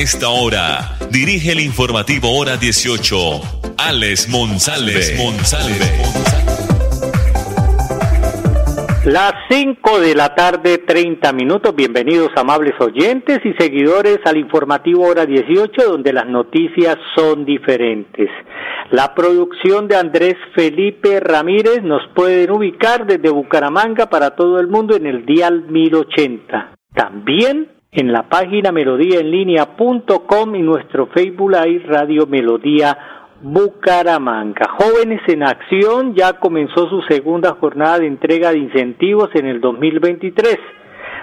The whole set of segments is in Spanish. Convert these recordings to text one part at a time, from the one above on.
Esta hora, dirige el informativo Hora 18, Alex Monsalve. Las 5 de la tarde, 30 minutos. Bienvenidos, amables oyentes y seguidores, al informativo Hora 18, donde las noticias son diferentes. La producción de Andrés Felipe Ramírez nos pueden ubicar desde Bucaramanga para todo el mundo en el Dial 1080. También en la página melodíaenlínea.com y nuestro Facebook Live Radio Melodía Bucaramanga. Jóvenes en Acción ya comenzó su segunda jornada de entrega de incentivos en el 2023.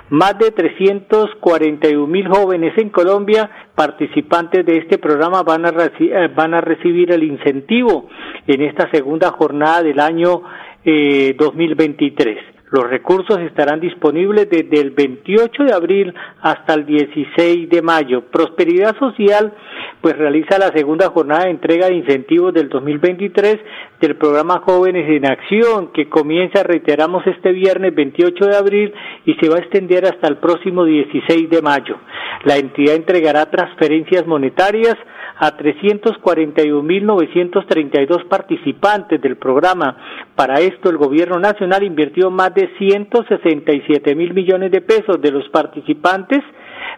Más de 341 mil jóvenes en Colombia, participantes de este programa, van a, eh, van a recibir el incentivo en esta segunda jornada del año eh, 2023. Los recursos estarán disponibles desde el 28 de abril hasta el 16 de mayo. Prosperidad Social pues realiza la segunda jornada de entrega de incentivos del 2023 del programa Jóvenes en Acción que comienza, reiteramos, este viernes 28 de abril y se va a extender hasta el próximo 16 de mayo. La entidad entregará transferencias monetarias a 341.932 participantes del programa. Para esto, el gobierno nacional invirtió más de 167 mil millones de pesos de los participantes,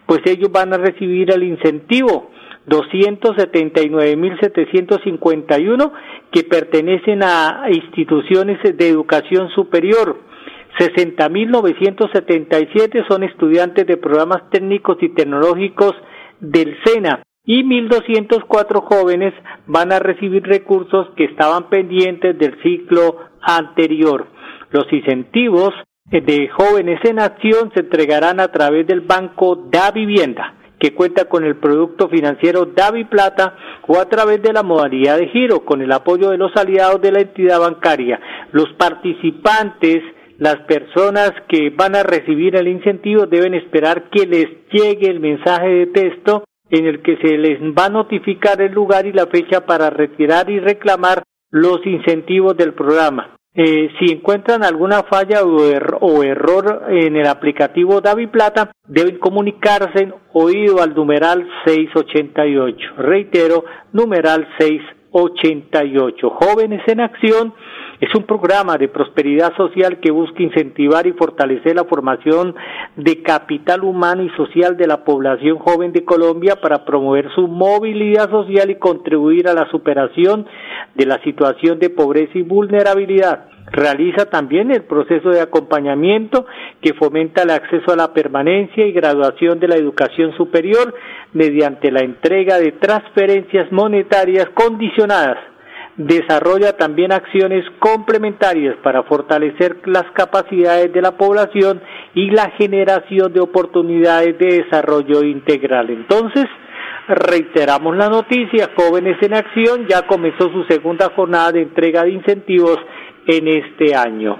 pues ellos van a recibir el incentivo 279.751 que pertenecen a instituciones de educación superior. 60.977 son estudiantes de programas técnicos y tecnológicos del SENA y 1.204 jóvenes van a recibir recursos que estaban pendientes del ciclo anterior. Los incentivos de jóvenes en acción se entregarán a través del Banco Da Vivienda que cuenta con el producto financiero Davi Plata o a través de la modalidad de giro con el apoyo de los aliados de la entidad bancaria. Los participantes las personas que van a recibir el incentivo deben esperar que les llegue el mensaje de texto en el que se les va a notificar el lugar y la fecha para retirar y reclamar los incentivos del programa. Eh, si encuentran alguna falla o, o, error en el aplicativo Davi Plata, deben comunicarse oído al numeral 688. Reitero, numeral 688. Jóvenes en acción es un programa de prosperidad social que busca incentivar y fortalecer la formación de capital humano y social de la población joven de Colombia para promover su movilidad social y contribuir a la superación de la situación de pobreza y vulnerabilidad. Realiza también el proceso de acompañamiento que fomenta el acceso a la permanencia y graduación de la educación superior mediante la entrega de transferencias monetarias condicionadas desarrolla también acciones complementarias para fortalecer las capacidades de la población y la generación de oportunidades de desarrollo integral. Entonces, reiteramos la noticia, Jóvenes en Acción ya comenzó su segunda jornada de entrega de incentivos en este año.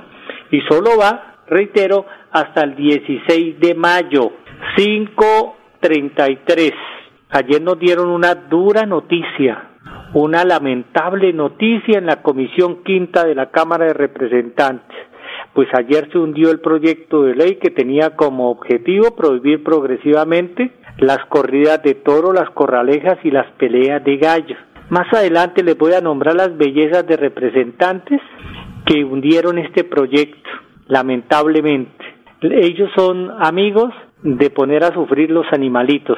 Y solo va, reitero, hasta el 16 de mayo, 5.33. Ayer nos dieron una dura noticia una lamentable noticia en la Comisión Quinta de la Cámara de Representantes, pues ayer se hundió el proyecto de ley que tenía como objetivo prohibir progresivamente las corridas de toro, las corralejas y las peleas de gallos. Más adelante les voy a nombrar las bellezas de representantes que hundieron este proyecto, lamentablemente. Ellos son amigos de poner a sufrir los animalitos.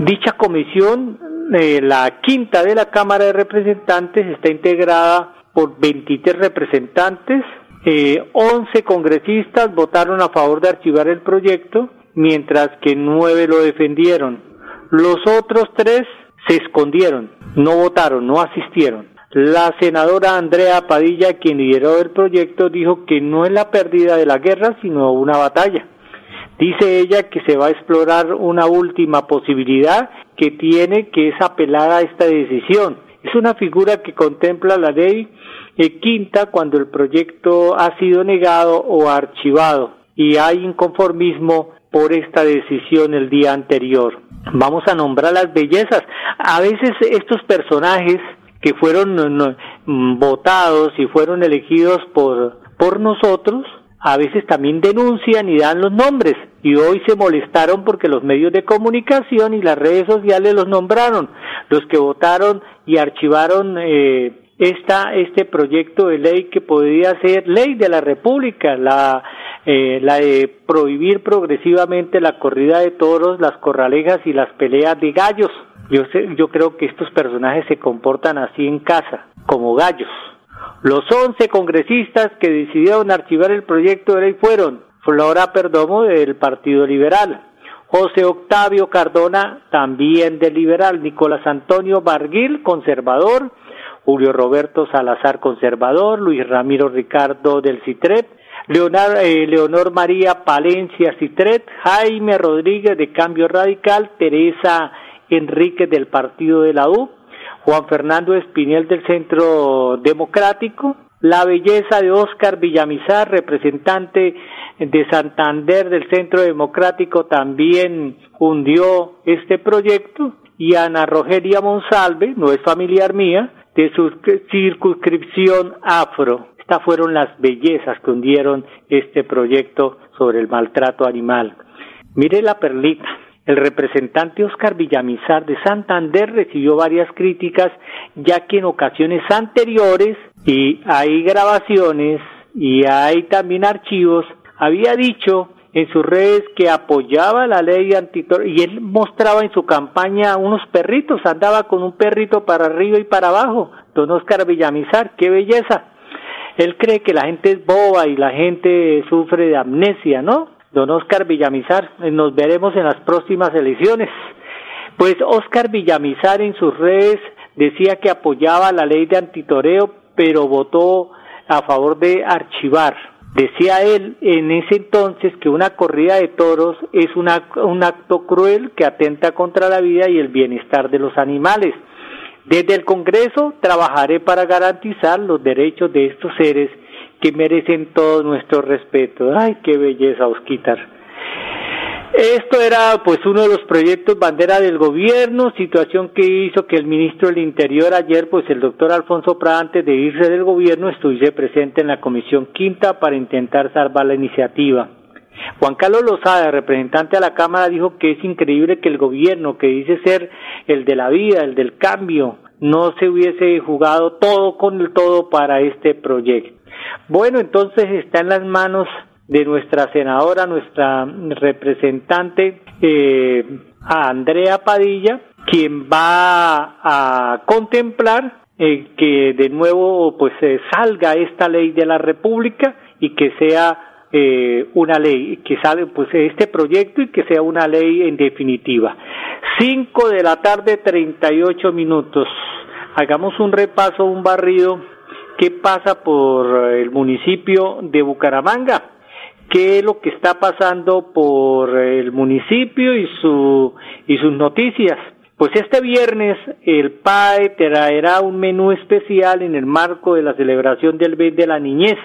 Dicha comisión eh, la quinta de la Cámara de Representantes está integrada por 23 representantes, eh, 11 congresistas votaron a favor de archivar el proyecto, mientras que nueve lo defendieron. Los otros tres se escondieron, no votaron, no asistieron. La senadora Andrea Padilla, quien lideró el proyecto, dijo que no es la pérdida de la guerra, sino una batalla. Dice ella que se va a explorar una última posibilidad que tiene que es apelar a esta decisión. Es una figura que contempla la ley eh, quinta cuando el proyecto ha sido negado o archivado y hay inconformismo por esta decisión el día anterior. Vamos a nombrar las bellezas. A veces estos personajes que fueron mm, votados y fueron elegidos por, por nosotros, a veces también denuncian y dan los nombres. Y hoy se molestaron porque los medios de comunicación y las redes sociales los nombraron. Los que votaron y archivaron eh, esta, este proyecto de ley que podría ser ley de la República, la, eh, la de prohibir progresivamente la corrida de toros, las corralejas y las peleas de gallos. Yo, sé, yo creo que estos personajes se comportan así en casa, como gallos. Los once congresistas que decidieron archivar el proyecto de ley fueron Flora Perdomo del Partido Liberal, José Octavio Cardona también del Liberal, Nicolás Antonio Barguil, conservador, Julio Roberto Salazar, conservador, Luis Ramiro Ricardo del CITREP, eh, Leonor María Palencia Citret, Jaime Rodríguez de Cambio Radical, Teresa Enrique del Partido de la U, Juan Fernando Espinel del Centro Democrático, la belleza de Óscar Villamizar, representante de Santander del Centro Democrático, también hundió este proyecto, y Ana Rogeria Monsalve, no es familiar mía, de su circunscripción afro. Estas fueron las bellezas que hundieron este proyecto sobre el maltrato animal. Mire la perlita. El representante Oscar Villamizar de Santander recibió varias críticas, ya que en ocasiones anteriores, y hay grabaciones y hay también archivos, había dicho en sus redes que apoyaba la ley antitor y él mostraba en su campaña unos perritos, andaba con un perrito para arriba y para abajo. Don Oscar Villamizar, qué belleza. Él cree que la gente es boba y la gente sufre de amnesia, ¿no? Don Oscar Villamizar, eh, nos veremos en las próximas elecciones. Pues Oscar Villamizar en sus redes decía que apoyaba la ley de antitoreo, pero votó a favor de archivar. Decía él en ese entonces que una corrida de toros es un acto cruel que atenta contra la vida y el bienestar de los animales. Desde el Congreso trabajaré para garantizar los derechos de estos seres que merecen todo nuestro respeto. Ay, qué belleza, Osquitar. Esto era pues uno de los proyectos bandera del gobierno, situación que hizo que el ministro del Interior ayer, pues el doctor Alfonso Prada, antes de irse del gobierno, estuviese presente en la comisión quinta para intentar salvar la iniciativa. Juan Carlos Lozada, representante a la Cámara, dijo que es increíble que el gobierno, que dice ser el de la vida, el del cambio, no se hubiese jugado todo con el todo para este proyecto. Bueno, entonces está en las manos de nuestra senadora, nuestra representante, eh, Andrea Padilla, quien va a contemplar eh, que de nuevo pues salga esta ley de la República y que sea eh, una ley, que sale pues este proyecto y que sea una ley en definitiva. Cinco de la tarde, treinta y ocho minutos. Hagamos un repaso, un barrido qué pasa por el municipio de Bucaramanga, qué es lo que está pasando por el municipio y su y sus noticias. Pues este viernes el PAE traerá un menú especial en el marco de la celebración del mes de la niñez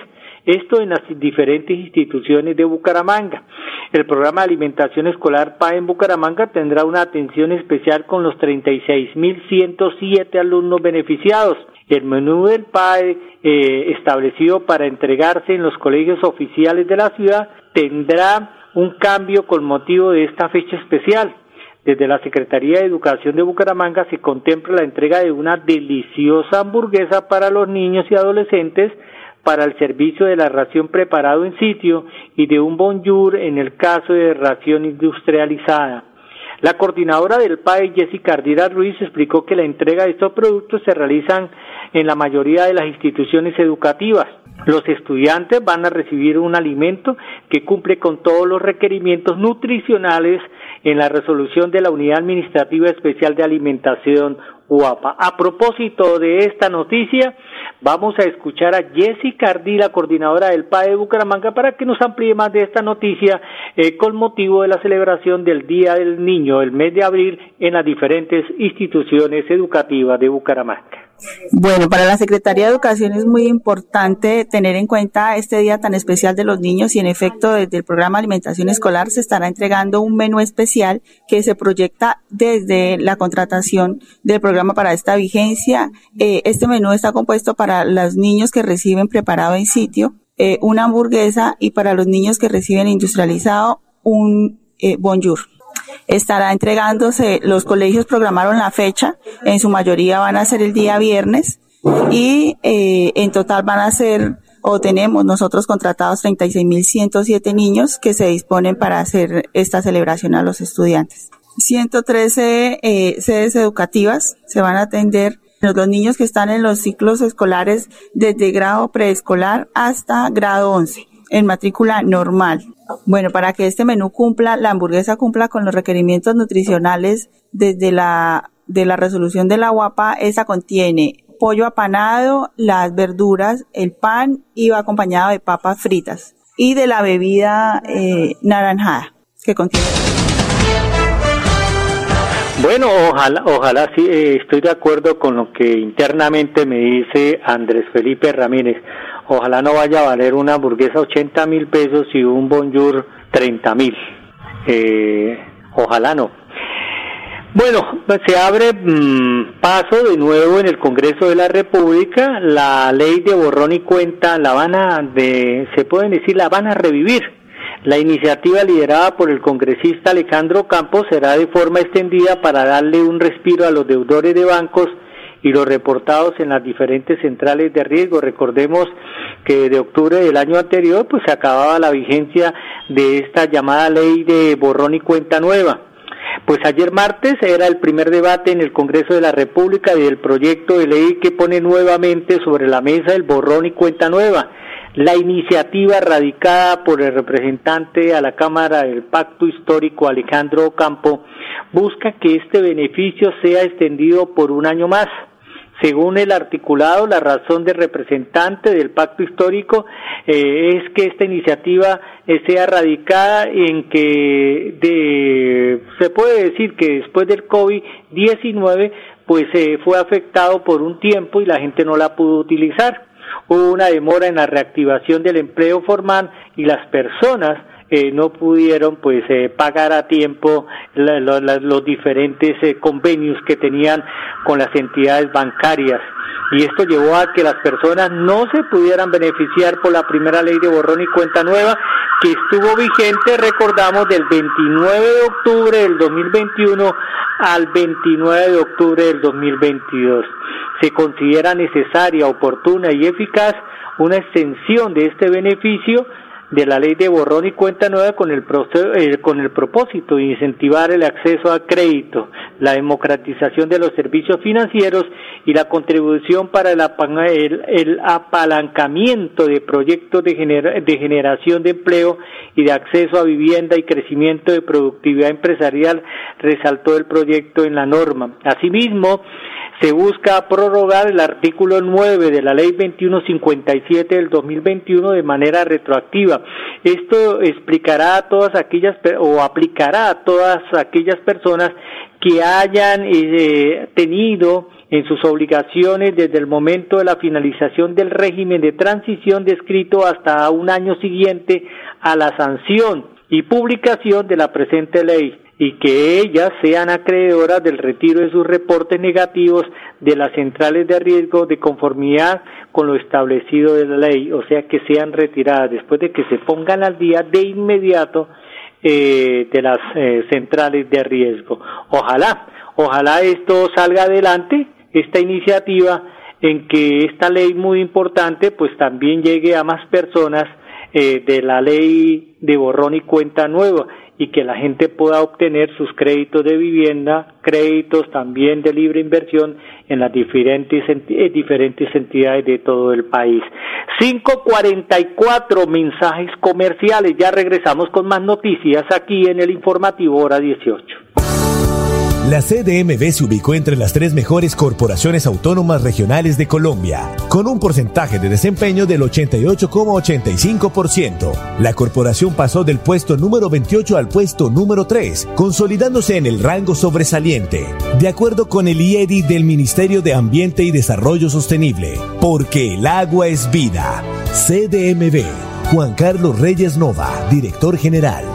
esto en las diferentes instituciones de Bucaramanga. El programa de alimentación escolar PA en Bucaramanga tendrá una atención especial con los 36.107 alumnos beneficiados. El menú del PAE eh, establecido para entregarse en los colegios oficiales de la ciudad tendrá un cambio con motivo de esta fecha especial. Desde la Secretaría de Educación de Bucaramanga se contempla la entrega de una deliciosa hamburguesa para los niños y adolescentes para el servicio de la ración preparado en sitio y de un bonjour en el caso de ración industrializada. La coordinadora del PAE, Jessica Ardira Ruiz, explicó que la entrega de estos productos se realizan en la mayoría de las instituciones educativas. Los estudiantes van a recibir un alimento que cumple con todos los requerimientos nutricionales en la resolución de la Unidad Administrativa Especial de Alimentación UAPA. A propósito de esta noticia, vamos a escuchar a Jessica Ardila, coordinadora del PAE de Bucaramanga, para que nos amplíe más de esta noticia eh, con motivo de la celebración del Día del Niño, el mes de abril, en las diferentes instituciones educativas de Bucaramanga. Bueno, para la Secretaría de Educación es muy importante tener en cuenta este día tan especial de los niños y en efecto desde el programa Alimentación Escolar se estará entregando un menú especial que se proyecta desde la contratación del programa para esta vigencia. Eh, este menú está compuesto para los niños que reciben preparado en sitio, eh, una hamburguesa y para los niños que reciben industrializado un eh, bonjour estará entregándose, los colegios programaron la fecha, en su mayoría van a ser el día viernes y eh, en total van a ser o tenemos nosotros contratados 36.107 niños que se disponen para hacer esta celebración a los estudiantes. 113 eh, sedes educativas se van a atender los niños que están en los ciclos escolares desde grado preescolar hasta grado 11 en matrícula normal. Bueno, para que este menú cumpla, la hamburguesa cumpla con los requerimientos nutricionales desde la de la resolución de la guapa, esa contiene pollo apanado, las verduras, el pan y va acompañado de papas fritas y de la bebida eh, naranjada que contiene. Bueno, ojalá, ojalá sí, eh, estoy de acuerdo con lo que internamente me dice Andrés Felipe Ramírez. Ojalá no vaya a valer una hamburguesa 80 mil pesos y un bonjour 30 mil. Eh, ojalá no. Bueno, se abre mm, paso de nuevo en el Congreso de la República. La ley de borrón y cuenta la van a, de, se pueden decir, la van a revivir. La iniciativa liderada por el congresista Alejandro Campos será de forma extendida para darle un respiro a los deudores de bancos y los reportados en las diferentes centrales de riesgo. Recordemos que de octubre del año anterior pues se acababa la vigencia de esta llamada ley de borrón y cuenta nueva. Pues ayer martes era el primer debate en el Congreso de la República del proyecto de ley que pone nuevamente sobre la mesa el borrón y cuenta nueva. La iniciativa radicada por el representante a la Cámara del Pacto Histórico Alejandro Campo busca que este beneficio sea extendido por un año más. Según el articulado, la razón de representante del pacto histórico eh, es que esta iniciativa eh, sea radicada en que de, se puede decir que después del COVID-19 pues eh, fue afectado por un tiempo y la gente no la pudo utilizar. Hubo una demora en la reactivación del empleo formal y las personas eh, no pudieron pues eh, pagar a tiempo los diferentes eh, convenios que tenían con las entidades bancarias y esto llevó a que las personas no se pudieran beneficiar por la primera ley de borrón y cuenta nueva que estuvo vigente, recordamos, del 29 de octubre del 2021 al 29 de octubre del 2022. Se considera necesaria, oportuna y eficaz una extensión de este beneficio de la ley de borrón y cuenta nueva con el, eh, el propósito de incentivar el acceso a crédito, la democratización de los servicios financieros y la contribución para el, el, apalancamiento de proyectos de generación de empleo y de acceso a vivienda y crecimiento de productividad empresarial, resaltó el proyecto en la norma. Asimismo, se busca prorrogar el artículo 9 de la ley 2157 del 2021 de manera retroactiva. Esto explicará a todas aquellas o aplicará a todas aquellas personas que hayan eh, tenido en sus obligaciones desde el momento de la finalización del régimen de transición descrito hasta un año siguiente a la sanción y publicación de la presente ley y que ellas sean acreedoras del retiro de sus reportes negativos de las centrales de riesgo de conformidad con lo establecido de la ley, o sea que sean retiradas después de que se pongan al día de inmediato eh, de las eh, centrales de riesgo. Ojalá, ojalá esto salga adelante, esta iniciativa en que esta ley muy importante pues también llegue a más personas eh, de la ley de borrón y cuenta nueva y que la gente pueda obtener sus créditos de vivienda, créditos también de libre inversión en las diferentes, eh, diferentes entidades de todo el país. 544 mensajes comerciales. Ya regresamos con más noticias aquí en el informativo hora 18. La CDMV se ubicó entre las tres mejores corporaciones autónomas regionales de Colombia, con un porcentaje de desempeño del 88,85%. La corporación pasó del puesto número 28 al puesto número 3, consolidándose en el rango sobresaliente, de acuerdo con el IEDI del Ministerio de Ambiente y Desarrollo Sostenible, porque el agua es vida. CDMV. Juan Carlos Reyes Nova, director general.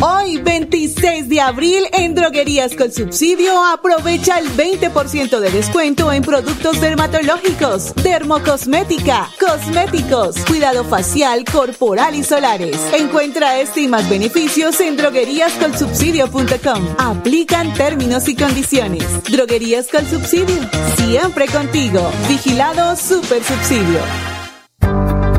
Hoy, 26 de abril, en Droguerías con Subsidio, aprovecha el 20% de descuento en productos dermatológicos, dermocosmética, cosméticos, cuidado facial, corporal y solares. Encuentra este y más beneficios en drogueríascolsubsidio.com. Aplican términos y condiciones. Droguerías con Subsidio, siempre contigo. Vigilado Super Subsidio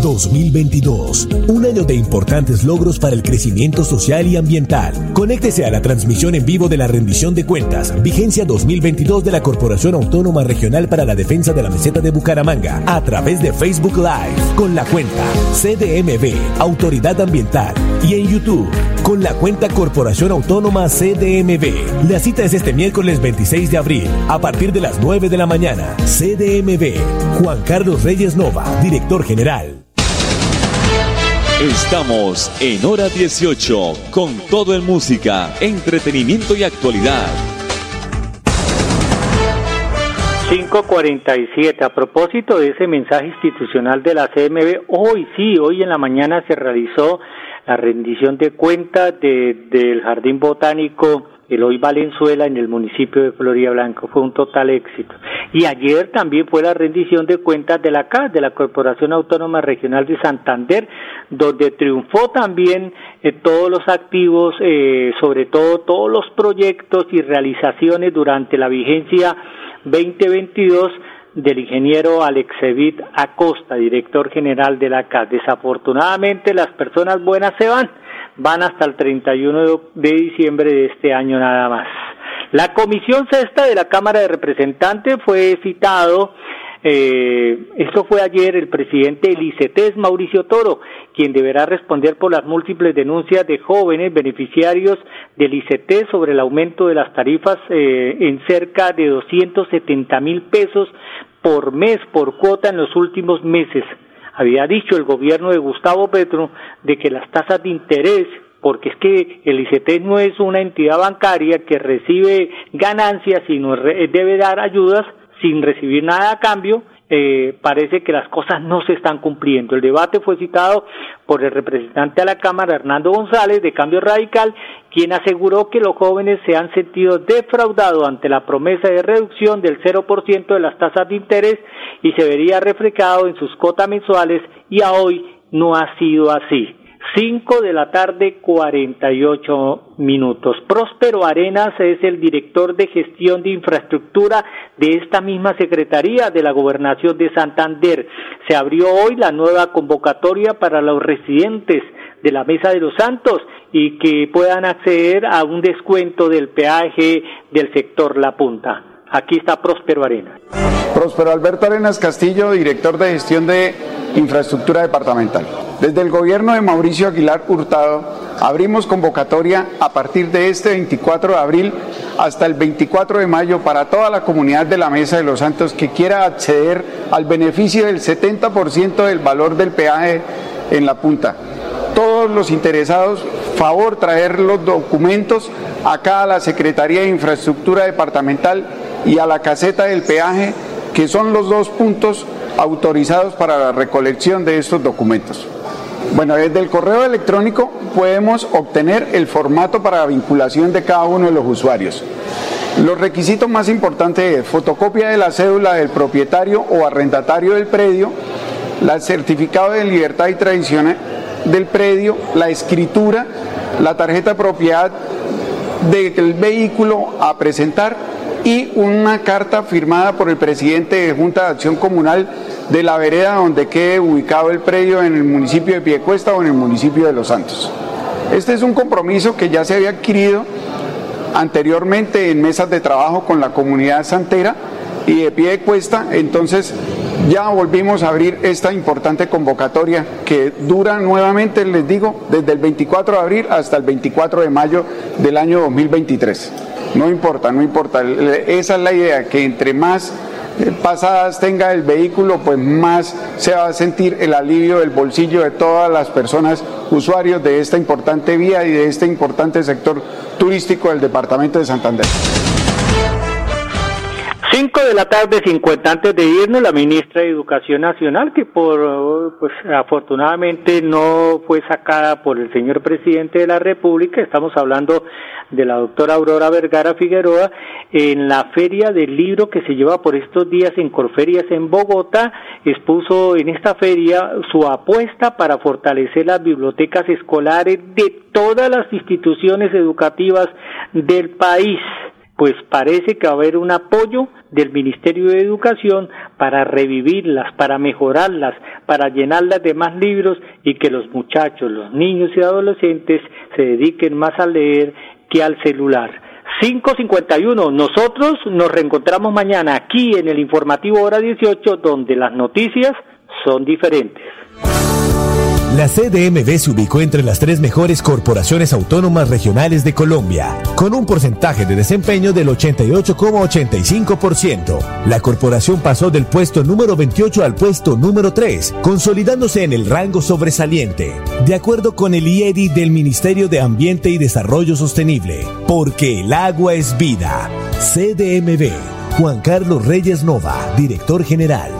2022. Un año de importantes logros para el crecimiento social y ambiental. Conéctese a la transmisión en vivo de la rendición de cuentas, vigencia 2022 de la Corporación Autónoma Regional para la Defensa de la Meseta de Bucaramanga, a través de Facebook Live, con la cuenta CDMB, Autoridad Ambiental, y en YouTube, con la cuenta Corporación Autónoma CDMB. La cita es este miércoles 26 de abril, a partir de las 9 de la mañana. CDMB, Juan Carlos Reyes Nova, director general. Estamos en hora 18 con todo en música, entretenimiento y actualidad. 547. A propósito de ese mensaje institucional de la CMB, hoy sí, hoy en la mañana se realizó la rendición de cuentas del Jardín Botánico Eloy Valenzuela en el municipio de Florida Blanca. Fue un total éxito. Y ayer también fue la rendición de cuentas de la CAS, de la Corporación Autónoma Regional de Santander, donde triunfó también eh, todos los activos, eh, sobre todo todos los proyectos y realizaciones durante la vigencia 2022 del ingeniero Alexevit Acosta, director general de la CAS. Desafortunadamente las personas buenas se van van hasta el 31 de diciembre de este año nada más. La comisión sexta de la Cámara de Representantes fue citado eh, esto fue ayer el presidente del ICETES, Mauricio Toro, quien deberá responder por las múltiples denuncias de jóvenes beneficiarios del ICETES sobre el aumento de las tarifas eh, en cerca de 270 mil pesos por mes por cuota en los últimos meses. Había dicho el gobierno de Gustavo Petro de que las tasas de interés porque es que el ICT no es una entidad bancaria que recibe ganancias, sino debe dar ayudas sin recibir nada a cambio eh, parece que las cosas no se están cumpliendo. El debate fue citado por el representante a la Cámara, Hernando González, de Cambio Radical, quien aseguró que los jóvenes se han sentido defraudados ante la promesa de reducción del 0% de las tasas de interés y se vería reflejado en sus cotas mensuales y a hoy no ha sido así. 5 de la tarde 48 minutos. Próspero Arenas es el director de gestión de infraestructura de esta misma Secretaría de la Gobernación de Santander. Se abrió hoy la nueva convocatoria para los residentes de la Mesa de los Santos y que puedan acceder a un descuento del peaje del sector La Punta. Aquí está Próspero Arenas. Próspero Alberto Arenas Castillo, director de gestión de infraestructura departamental. Desde el gobierno de Mauricio Aguilar Hurtado abrimos convocatoria a partir de este 24 de abril hasta el 24 de mayo para toda la comunidad de la Mesa de los Santos que quiera acceder al beneficio del 70% del valor del peaje en la punta. todos los interesados, favor traer los documentos acá a la Secretaría de Infraestructura Departamental y a la caseta del peaje, que son los dos puntos autorizados para la recolección de estos documentos. Bueno, desde el correo electrónico podemos obtener el formato para la vinculación de cada uno de los usuarios. Los requisitos más importantes es fotocopia de la cédula del propietario o arrendatario del predio, el certificado de libertad y tradición del predio, la escritura, la tarjeta de propiedad del vehículo a presentar y una carta firmada por el presidente de Junta de Acción Comunal de la vereda donde quede ubicado el predio en el municipio de Piedecuesta o en el municipio de Los Santos. Este es un compromiso que ya se había adquirido anteriormente en mesas de trabajo con la comunidad santera y de pie de cuesta, entonces ya volvimos a abrir esta importante convocatoria que dura nuevamente, les digo, desde el 24 de abril hasta el 24 de mayo del año 2023. No importa, no importa, esa es la idea, que entre más eh, pasadas tenga el vehículo, pues más se va a sentir el alivio del bolsillo de todas las personas usuarios de esta importante vía y de este importante sector turístico del departamento de Santander. 5 de la tarde, 50 antes de irnos, la ministra de Educación Nacional, que por, pues afortunadamente no fue sacada por el señor presidente de la República, estamos hablando de la doctora Aurora Vergara Figueroa, en la feria del libro que se lleva por estos días en Corferias en Bogotá, expuso en esta feria su apuesta para fortalecer las bibliotecas escolares de todas las instituciones educativas del país pues parece que va a haber un apoyo del Ministerio de Educación para revivirlas, para mejorarlas, para llenarlas de más libros y que los muchachos, los niños y adolescentes se dediquen más a leer que al celular. 551. Nosotros nos reencontramos mañana aquí en el informativo hora 18 donde las noticias son diferentes. La CDMB se ubicó entre las tres mejores corporaciones autónomas regionales de Colombia, con un porcentaje de desempeño del 88,85%. La corporación pasó del puesto número 28 al puesto número 3, consolidándose en el rango sobresaliente, de acuerdo con el IEDI del Ministerio de Ambiente y Desarrollo Sostenible, porque el agua es vida. CDMB, Juan Carlos Reyes Nova, director general.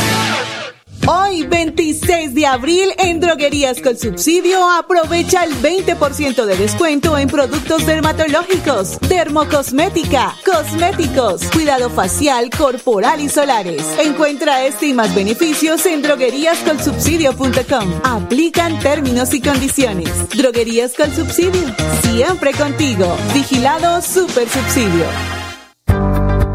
Hoy, 26 de abril, en Droguerías con Subsidio, aprovecha el 20% de descuento en productos dermatológicos, dermocosmética, cosméticos, cuidado facial, corporal y solares. Encuentra este y más beneficios en drogueríascolsubsidio.com. Aplican términos y condiciones. Droguerías con Subsidio, siempre contigo. Vigilado Super Subsidio.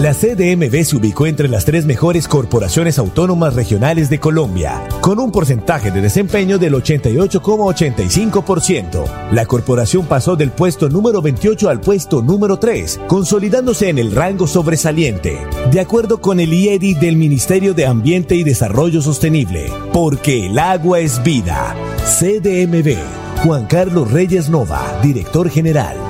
La CDMB se ubicó entre las tres mejores corporaciones autónomas regionales de Colombia, con un porcentaje de desempeño del 88,85%. La corporación pasó del puesto número 28 al puesto número 3, consolidándose en el rango sobresaliente, de acuerdo con el IEDI del Ministerio de Ambiente y Desarrollo Sostenible, porque el agua es vida. CDMB, Juan Carlos Reyes Nova, director general.